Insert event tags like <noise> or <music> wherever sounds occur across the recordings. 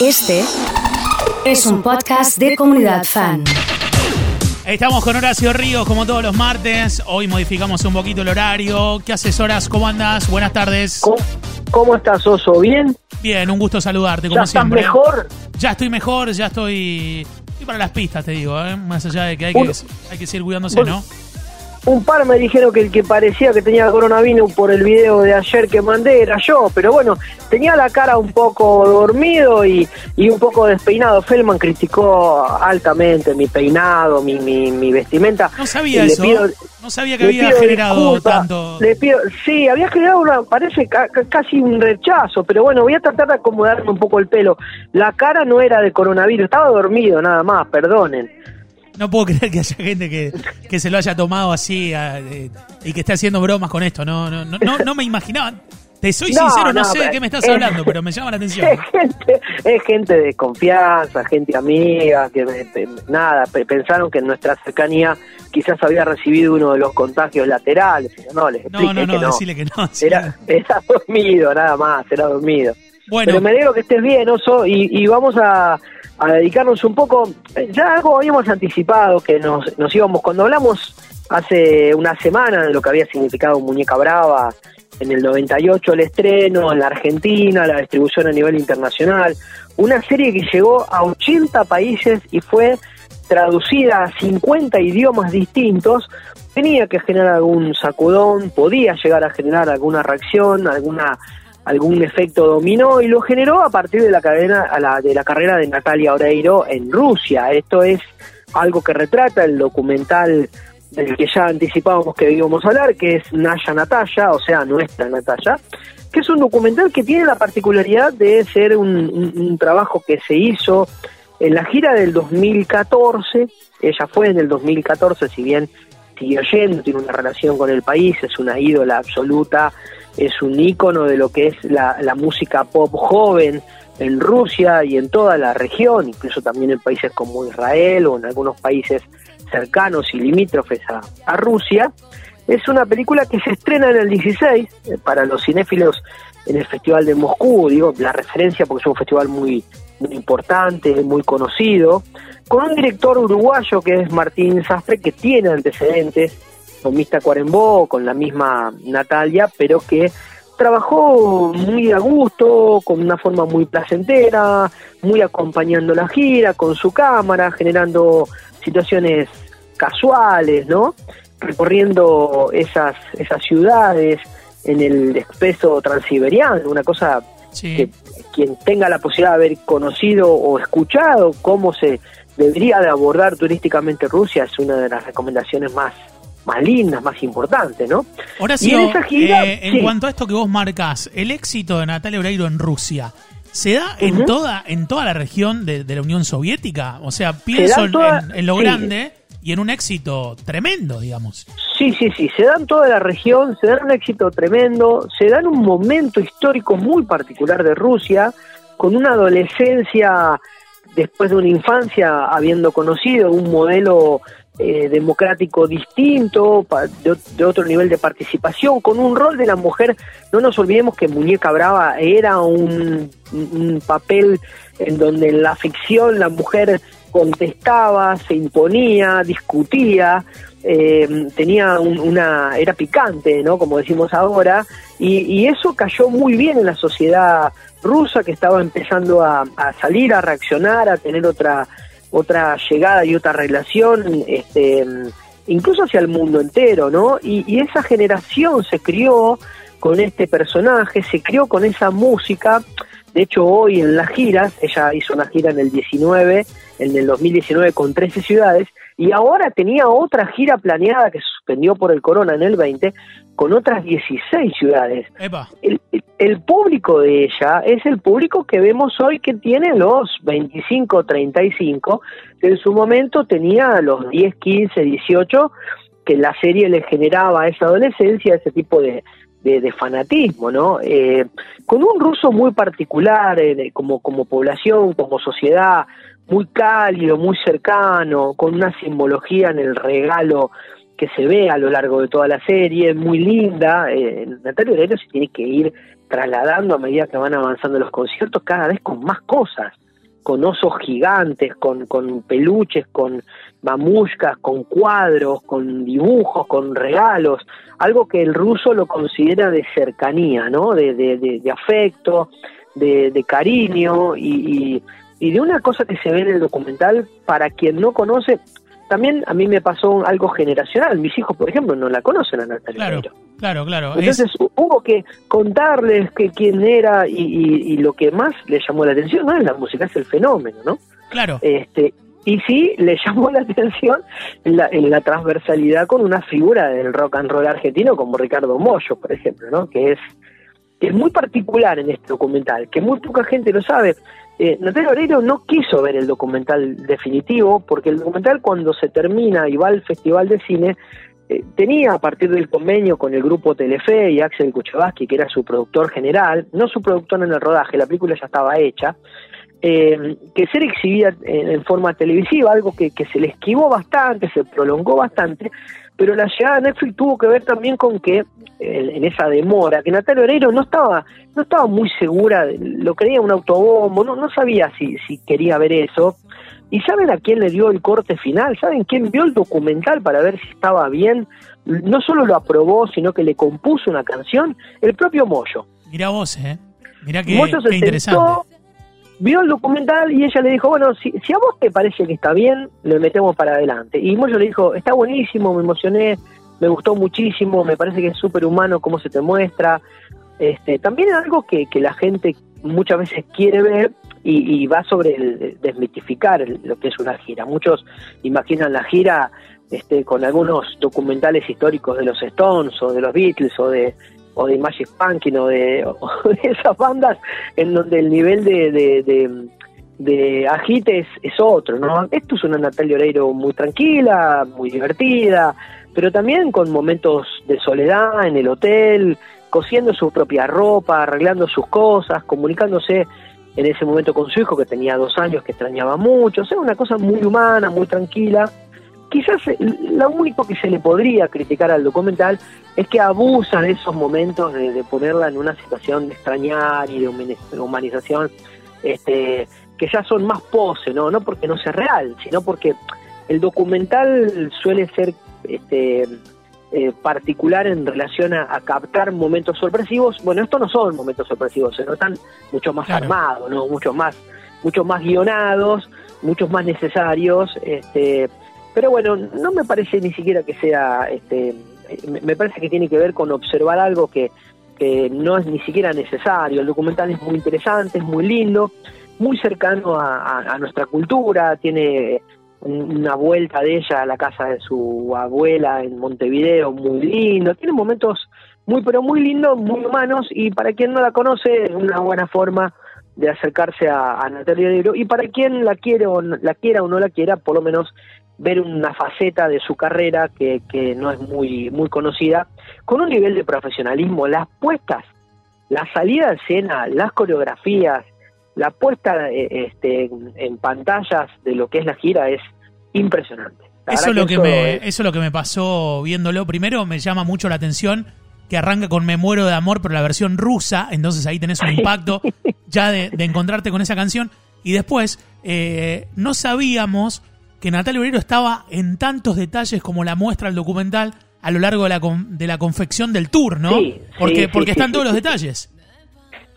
Este es un podcast de comunidad fan. Estamos con Horacio Ríos como todos los martes. Hoy modificamos un poquito el horario. ¿Qué haces, Horas? ¿Cómo andas? Buenas tardes. ¿Cómo, cómo estás, Oso? ¿Bien? Bien, un gusto saludarte, ¿Ya como estás siempre. mejor? Ya estoy mejor, ya estoy. Estoy para las pistas, te digo, ¿eh? Más allá de que hay que, hay que seguir cuidándose, ¿no? Un par me dijeron que el que parecía que tenía coronavirus por el video de ayer que mandé era yo, pero bueno, tenía la cara un poco dormido y, y un poco despeinado. Feldman criticó altamente mi peinado, mi, mi, mi vestimenta. No sabía le eso. pido- no sabía que había generado tanto. le pido- sí, había generado una, parece ca- ca- casi un rechazo, pero bueno, voy a tratar de acomodarme un poco el pelo. La cara no era de coronavirus, estaba dormido nada más, perdonen. No puedo creer que haya gente que, que se lo haya tomado así a- eh, y que esté haciendo bromas con esto. No, no, no, no, no me imaginaba. Te soy No, sincero, no, no, sé de qué me estás eh, hablando, pero me llama la atención. Es gente, es gente de confianza, gente amiga, que me- pe- nada, pe- pensaron que en nuestra cercanía quizás había recibido uno de los contagios laterales. No, les No, expliqué no, no, que no. decirle que no. Era, era dormido, nada más, era dormido. Bueno, Pero me alegro que estés bien, Oso, y, y vamos a, a dedicarnos un poco, ya algo habíamos anticipado, que nos, nos íbamos, cuando hablamos hace una semana de lo que había significado Muñeca Brava, en el 98 el estreno, en la Argentina, la distribución a nivel internacional, una serie que llegó a 80 países y fue traducida a 50 idiomas distintos, tenía que generar algún sacudón, podía llegar a generar alguna reacción, alguna algún efecto dominó y lo generó a partir de la cadena a la, de la carrera de Natalia Oreiro en Rusia. Esto es algo que retrata el documental del que ya anticipábamos que íbamos a hablar, que es Naya Natalia, o sea, nuestra Natalia, que es un documental que tiene la particularidad de ser un, un- un trabajo que se hizo en la gira del 2014, ella fue en el 2014, si bien siguió yendo, tiene una relación con el país, es una ídola absoluta, es un ícono de lo que es la, la música pop joven en Rusia y en toda la región, incluso también en países como Israel o en algunos países cercanos y limítrofes a, a Rusia. Es una película que se estrena en el 16 eh, para los cinéfilos en el Festival de Moscú, digo, la referencia porque es un festival muy, muy importante, muy conocido, con un director uruguayo que es Martín Sastre, que tiene antecedentes con Mista Cuarembó, con la misma Natalia, pero que trabajó muy a gusto, con una forma muy placentera, muy acompañando la gira, con su cámara, generando situaciones casuales, ¿no? Recorriendo esas, esas ciudades en el expreso transiberiano, una cosa sí. que quien tenga la posibilidad de haber conocido o escuchado cómo se debería de abordar turísticamente Rusia es una de las recomendaciones más más lindas, más importantes, ¿no? Horacio, y en esa gira, eh, en sí. cuanto a esto que vos marcás, el éxito de Natalia Oreiro en Rusia, ¿se da en toda en toda la región de, de la Unión Soviética? O sea, pienso en, toda- en- en lo sí. grande y en un éxito tremendo, digamos. Sí, sí, sí, se dan toda la región, se dan un éxito tremendo, se dan un momento histórico muy particular de Rusia, con una adolescencia después de una infancia habiendo conocido un modelo eh, democrático distinto, pa- de, ot- de otro nivel de participación, con un rol de la mujer, no nos olvidemos que Muñeca Brava era un, papel en donde en la ficción la mujer contestaba, se imponía, discutía, eh, tenía un- una era picante, ¿no? Como decimos ahora, y, y eso cayó muy bien en la sociedad rusa que estaba empezando a salir, a reaccionar, a tener otra otra llegada y otra relación, este, incluso hacia el mundo entero, ¿no? Y, y esa generación se crió con este personaje, se crió con esa música. De hecho, hoy en las giras, ella hizo una gira en el 19, en el 2019 con 13 ciudades, y ahora tenía otra gira planeada que suspendió por el corona en el 20, con otras 16 ciudades. Epa, El, el- el público de ella es el público que vemos hoy que tiene los 25, 35, que en su momento tenía los 10, 15, 18, que la serie le generaba a esa adolescencia ese tipo de, de, fanatismo, ¿no? Eh, con un ruso muy particular, eh, como, como población, como sociedad, muy cálido, muy cercano, con una simbología en el regalo que se ve a lo largo de toda la serie, muy linda. Eh, Natalia Oreiro se tiene que ir trasladando a medida que van avanzando los conciertos cada vez con más cosas. con osos gigantes, con, con peluches, con mamushkas, con cuadros, con dibujos, con regalos, algo que el ruso lo considera de cercanía, ¿no? De, de, de, afecto, de, de cariño y, y, de una cosa que se ve en el documental, para quien no conoce, también a mí me pasó algo generacional. Mis hijos, por ejemplo, no la conocen a Natalia Claro, claro, claro. Entonces hubo que contarles que quién era y, y, lo que más le llamó la atención no es la música, es el fenómeno, ¿no? Claro. Este, y sí le <laughs> llamó la atención en la, en la transversalidad con una figura del rock and roll argentino como Ricardo Mollo, por ejemplo, ¿no? Que es, que es muy particular en este documental, que muy poca gente lo sabe. Eh, Natalia Oreiro no quiso ver el documental definitivo porque el documental cuando se termina y va al Festival de Cine eh, tenía a partir del convenio con el grupo Telefe y Axel Kuchevaski, que era su productor general, no su productor en el rodaje, la película ya estaba hecha, eh, que ser exhibida en, forma televisiva, algo que, que, se le esquivó bastante, se prolongó bastante, pero la llegada de Netflix tuvo que ver también con que en esa demora, que Natalia Oreiro no estaba, no estaba muy segura, lo creía un autobombo, no, no sabía si, si quería ver eso. ¿Y saben a quién le dio el corte final? ¿Saben quién vio el documental para ver si estaba bien? No solo lo aprobó, sino que le compuso una canción, el propio Moyo. Mira vos, ¿eh? Mira qué, qué interesante vio el documental y ella le dijo, bueno, si, si a vos te parece que está bien, lo metemos para adelante. Y Moyo le dijo, está buenísimo, me emocioné, me gustó muchísimo, me parece que es súper humano cómo se te muestra. Este, también es algo que, que la gente muchas veces quiere ver y, va sobre el, desmitificar lo que es una gira. Muchos imaginan la gira este, con algunos documentales históricos de los Stones o de los Beatles o de o de Magic Pumpkin <laughs> o de, esas bandas en donde el nivel de, de, agite es, otro, ¿no? Esto es una Natalia Oreiro muy tranquila, muy divertida, pero también con momentos de soledad en el hotel, cosiendo su propia ropa, arreglando sus cosas, comunicándose en ese momento con su hijo que tenía dos años, que extrañaba mucho, o sea, una cosa muy humana, muy tranquila quizás lo único que se le podría criticar al documental es que abusan esos momentos de, ponerla en una situación de extrañar y de humanización, este, que ya son más pose, ¿no? No porque no sea real, sino porque el documental suele ser este, eh, particular en relación a, captar momentos sorpresivos. Bueno, estos no son momentos sorpresivos, se notan mucho más armados, ¿no? Mucho más, mucho más guionados, muchos más necesarios, este pero bueno, no me parece ni siquiera que sea, este, me parece que tiene que ver con observar algo que, no es ni siquiera necesario. El documental es muy interesante, es muy lindo, muy cercano a, nuestra cultura, tiene una vuelta de ella a la casa de su abuela en Montevideo, muy lindo, tiene momentos muy pero muy lindos, muy humanos y para quien no la conoce es una buena forma de acercarse a, a Natalia Oreiro y para quien la quiere o la quiera o no la quiera, por lo menos ver una faceta de su carrera que, que no es muy, muy conocida, con un nivel de profesionalismo, las puestas, la salida de escena, las coreografías, la puesta eh, este, en pantallas de lo que es la gira es impresionante. eso, es lo que me, eso es lo que me pasó viéndolo. Primero me llama mucho la atención que arranca con Me muero de amor, pero la versión rusa, entonces ahí tenés un impacto <laughs> ya de, encontrarte con esa canción. Y después, eh, no sabíamos que Natalia Oreiro estaba en tantos detalles como la muestra el documental a lo largo de la, de la confección del tour, ¿no? Sí, porque porque están todos los detalles.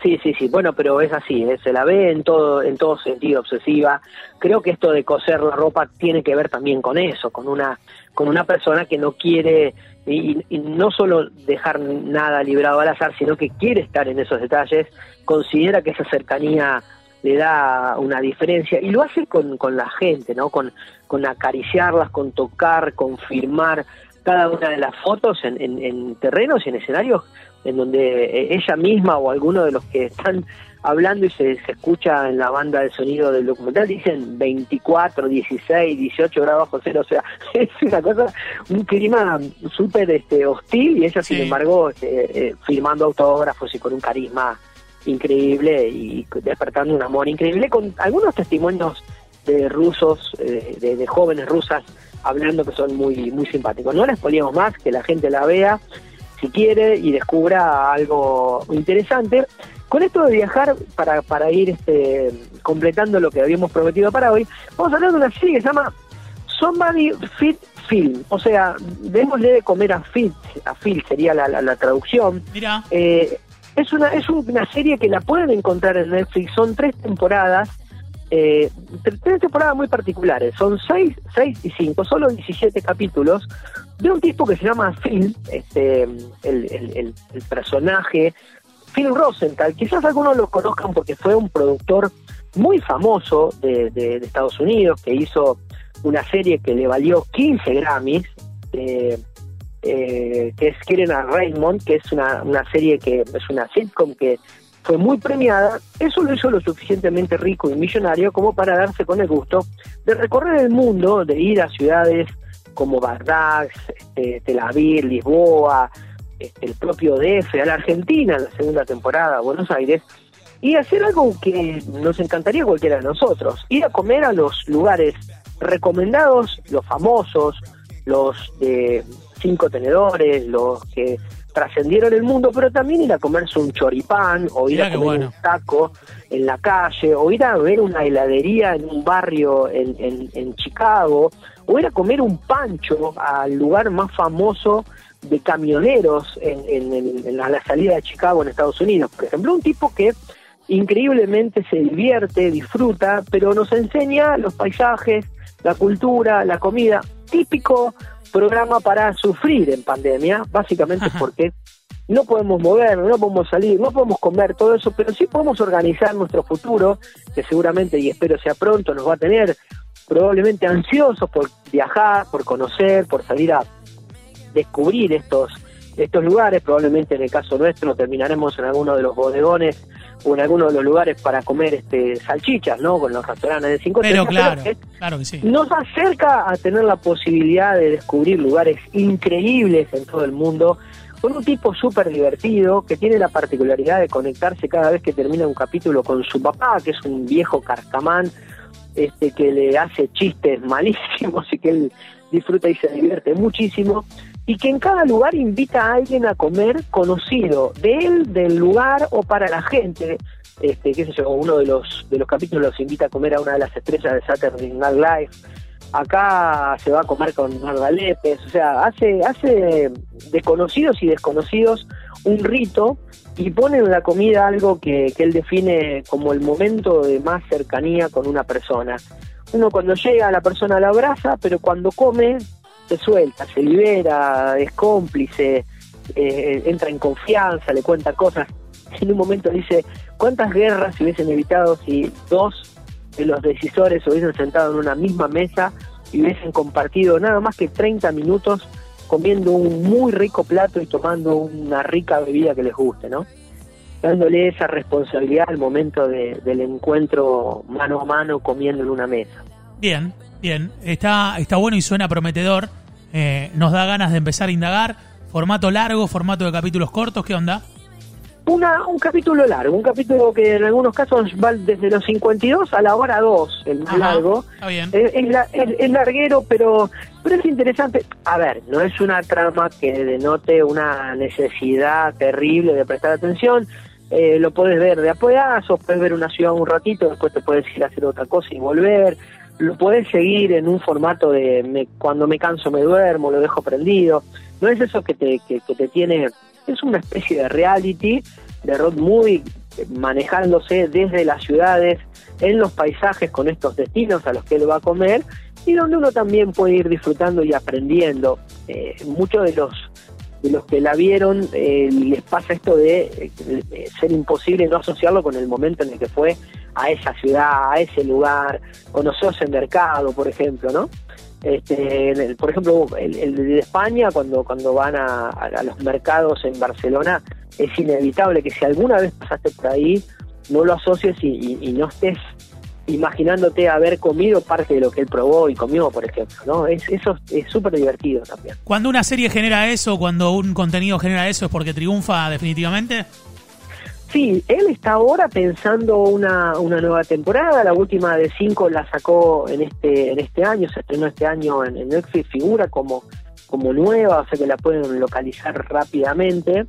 Sí, sí, sí. Bueno, pero es así, ¿eh? se la ve en todo en todo sentido obsesiva. Creo que esto de coser la ropa tiene que ver también con eso, con una con una persona que no quiere y, y, no solo dejar nada librado al azar, sino que quiere estar en esos detalles, considera que esa cercanía le da una diferencia y lo hace con, con la gente, ¿no? Con, con acariciarlas, con tocar, con firmar cada una de las fotos en, en, terrenos y en escenarios en donde eh, ella misma o alguno de los que están hablando y se, se escucha en la banda de sonido del documental dicen 24, 16, 18 grados bajo cero, o sea, <laughs> es una cosa, un clima súper este, hostil y ella sin embargo este, eh, firmando autógrafos y con un carisma increíble y despertando un amor increíble con algunos testimonios de rusos, eh, de, jóvenes rusas hablando que son muy muy simpáticos. No les poníamos más, que la gente la vea si quiere y descubra algo interesante. Con esto de viajar, para, para ir este, completando lo que habíamos prometido para hoy, vamos a hablar de una serie que se llama Somebody Fit Film. O sea, démosle de comer a Fit, a Phil sería la, la, traducción. Mira. Eh, es una, es una serie que la pueden encontrar en Netflix, son tres temporadas, eh, tres temporadas muy particulares, son seis, seis y cinco, solo 17 capítulos, de un tipo que se llama Phil, este, el, el, personaje, Phil Rosenthal, quizás algunos lo conozcan porque fue un productor muy famoso de, de, Estados Unidos, que hizo una serie que le valió 15 Grammys, eh, que es Quieren a Raymond, que es una, una serie que es una sitcom que fue muy premiada, eso lo hizo lo suficientemente rico y millonario como para darse con el gusto de recorrer el mundo, de ir a ciudades como Bagdad, este, Tel Aviv, Lisboa, este, el propio DF, a la Argentina en la segunda temporada, Buenos Aires, y hacer algo que nos encantaría cualquiera de nosotros, ir a comer a los lugares recomendados, los famosos, los de cinco tenedores, los que trascendieron el mundo, pero también ir a comerse un choripán o ir a comer un taco en la calle o ir a ver una heladería en un barrio en, en, Chicago o ir a comer un pancho al lugar más famoso de camioneros en, en, la, la, salida de Chicago en Estados Unidos. Por ejemplo, un tipo que increíblemente se divierte, disfruta, pero nos enseña los paisajes, la cultura, la comida, típico programa para sufrir en pandemia, básicamente porque no podemos movernos, no podemos salir, no podemos comer todo eso, pero sí podemos organizar nuestro futuro, que seguramente y espero sea pronto nos va a tener probablemente ansiosos por viajar, por conocer, por salir a descubrir estos estos lugares, probablemente en el caso nuestro terminaremos en alguno de los bodegones o en alguno de los lugares para comer este salchichas, ¿no? Con los restaurantes de cinco Pero claro, claro que sí. Nos acerca a tener la posibilidad de descubrir lugares increíbles en todo el mundo con un tipo súper divertido que tiene la particularidad de conectarse cada vez que termina un capítulo con su papá, que es un viejo carcamán, este que le hace chistes malísimos y que él disfruta y se divierte muchísimo y que en cada lugar invita a alguien a comer conocido de él, del lugar o para la gente. Este, qué sé yo, uno de los de los capítulos invita a comer a una de las estrellas de Saturday Night Live. Acá se va a comer con Marga o sea, hace hace de conocidos y desconocidos un rito y pone en la comida algo que, que él define como el momento de más cercanía con una persona. Uno cuando llega, la persona la abraza, pero cuando come se suelta, se libera, es cómplice, eh, entra en confianza, le cuenta cosas. En un momento dice, ¿cuántas guerras se hubiesen evitado si dos de los decisores se hubiesen sentado en una misma mesa y hubiesen compartido nada más que 30 minutos comiendo un muy rico plato y tomando una rica bebida que les guste, ¿no? Dándole esa responsabilidad al momento del encuentro mano a mano comiendo en una mesa. Bien, bien, está, está bueno y suena prometedor. Eh, nos da ganas de empezar a indagar. Formato largo, formato de capítulos cortos, ¿qué onda? Una, un capítulo largo, un capítulo que en algunos casos va desde los 52 a la hora 2, el más largo. Está bien. Es, larguero, pero, pero es interesante. A ver, no es una trama que denote una necesidad terrible de prestar atención. Eh, lo puedes ver de a puedes ver una ciudad un ratito, después te puedes ir a hacer otra cosa y volver lo puedes seguir en un formato de cuando me canso me duermo, lo dejo prendido. No es eso que te, que, te tiene, es una especie de reality de road movie manejándose desde las ciudades, en los paisajes con estos destinos a los que él va a comer y donde uno también puede ir disfrutando y aprendiendo. Eh, muchos de los de los que la vieron eh, les pasa esto de, ser imposible no asociarlo con el momento en el que fue a esa ciudad, a ese lugar, conoció ese mercado, por ejemplo, ¿no? Este, por ejemplo, el, de España, cuando, cuando van a, los mercados en Barcelona, es inevitable que si alguna vez pasaste por ahí, no lo asocies y no estés imaginándote haber comido parte de lo que él probó y comió, por ejemplo, ¿no? Es, eso es súper divertido también. Cuando una serie genera eso, cuando un contenido genera eso, ¿es porque triunfa definitivamente? Sí, él está ahora pensando una, una nueva temporada, la última de cinco la sacó en este en este año, se estrenó este año en, en Netflix, figura como, como nueva, o sea que la pueden localizar rápidamente.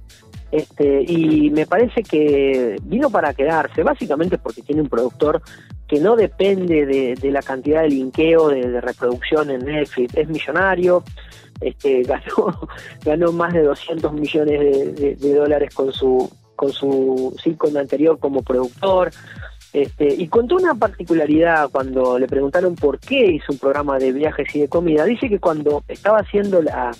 Este, y me parece que vino para quedarse, básicamente porque tiene un productor que no depende de, la cantidad de linkeo, de, reproducción en Netflix, es millonario, este, <laughs> ganó, ganó más de 200 millones de, dólares con su con su sitcom anterior como productor. Este, y contó una particularidad cuando le preguntaron por qué hizo un programa de viajes y de comida. Dice que cuando estaba haciendo la,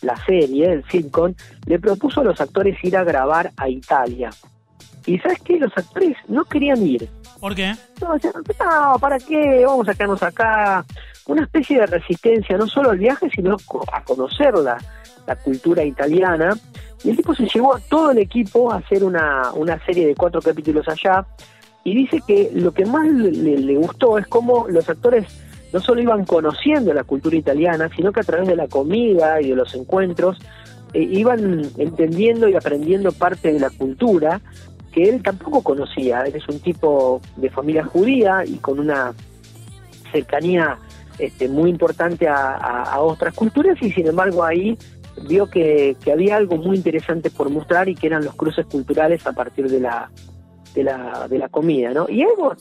la serie, el sitcom, le propuso a los actores ir a grabar a Italia. Y sabes qué, los actores no querían ir. ¿Por qué? No, ¿para qué? Vamos a quedarnos acá. Una especie de resistencia, no solo al viaje, sino a conocer la, cultura italiana. Y el tipo se llevó a todo el equipo a hacer una, una serie de cuatro capítulos allá. Y dice que lo que más le gustó es cómo los actores no solo iban conociendo la cultura italiana, sino que a través de la comida y de los encuentros eh, iban entendiendo y aprendiendo parte de la cultura que él tampoco conocía. Él es un tipo de familia judía y con una cercanía este, muy importante a, otras culturas y sin embargo ahí vio que, había algo muy interesante por mostrar y que eran los cruces culturales a partir de la, de la, de la comida. ¿no? Y algo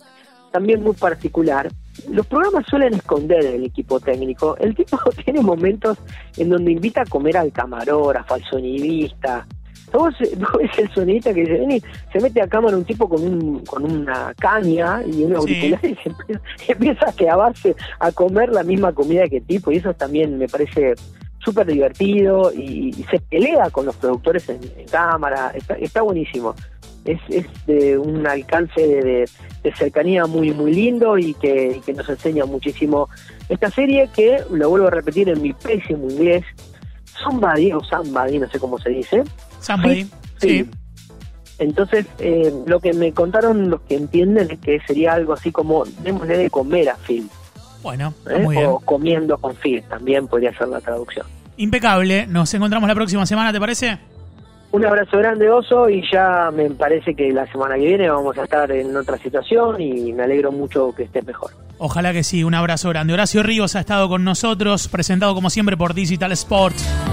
también muy particular los programas suelen esconder el equipo técnico. El tipo <laughs> tiene momentos en donde invita a comer al camarógrafo, al sonidista. <laughs> Vos, ves el sonidista que dice, vení, se mete a cámara un tipo con un con una caña y un auricular y se empieza, <laughs> a quedarse a comer la misma comida que el tipo. Y eso también me parece súper divertido y, se pelea con los productores en, cámara. Está, está buenísimo es, es de un alcance de, cercanía muy muy lindo y que, nos enseña muchísimo esta serie que lo vuelvo a repetir en mi pésimo inglés Somebody o Somebody no sé cómo se dice Somebody sí, entonces eh, lo que me contaron los que entienden es que sería algo así como démosle de comer a Phil bueno ¿Eh? o comiendo con Phil también podría ser la traducción impecable nos encontramos la próxima semana ¿te parece? Un abrazo grande, Oso, y ya me parece que la semana que viene vamos a estar en otra situación y me alegro mucho que estés mejor. Ojalá que sí, un abrazo grande. Horacio Ríos ha estado con nosotros, presentado como siempre por Digital Sports.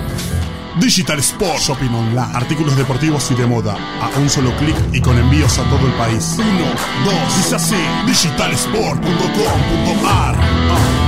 Digital Sports Shopping Online. Artículos deportivos y de moda. A un solo clic y con envíos a todo el país. Uno, dos, dice así. Digitalsport.com.ar.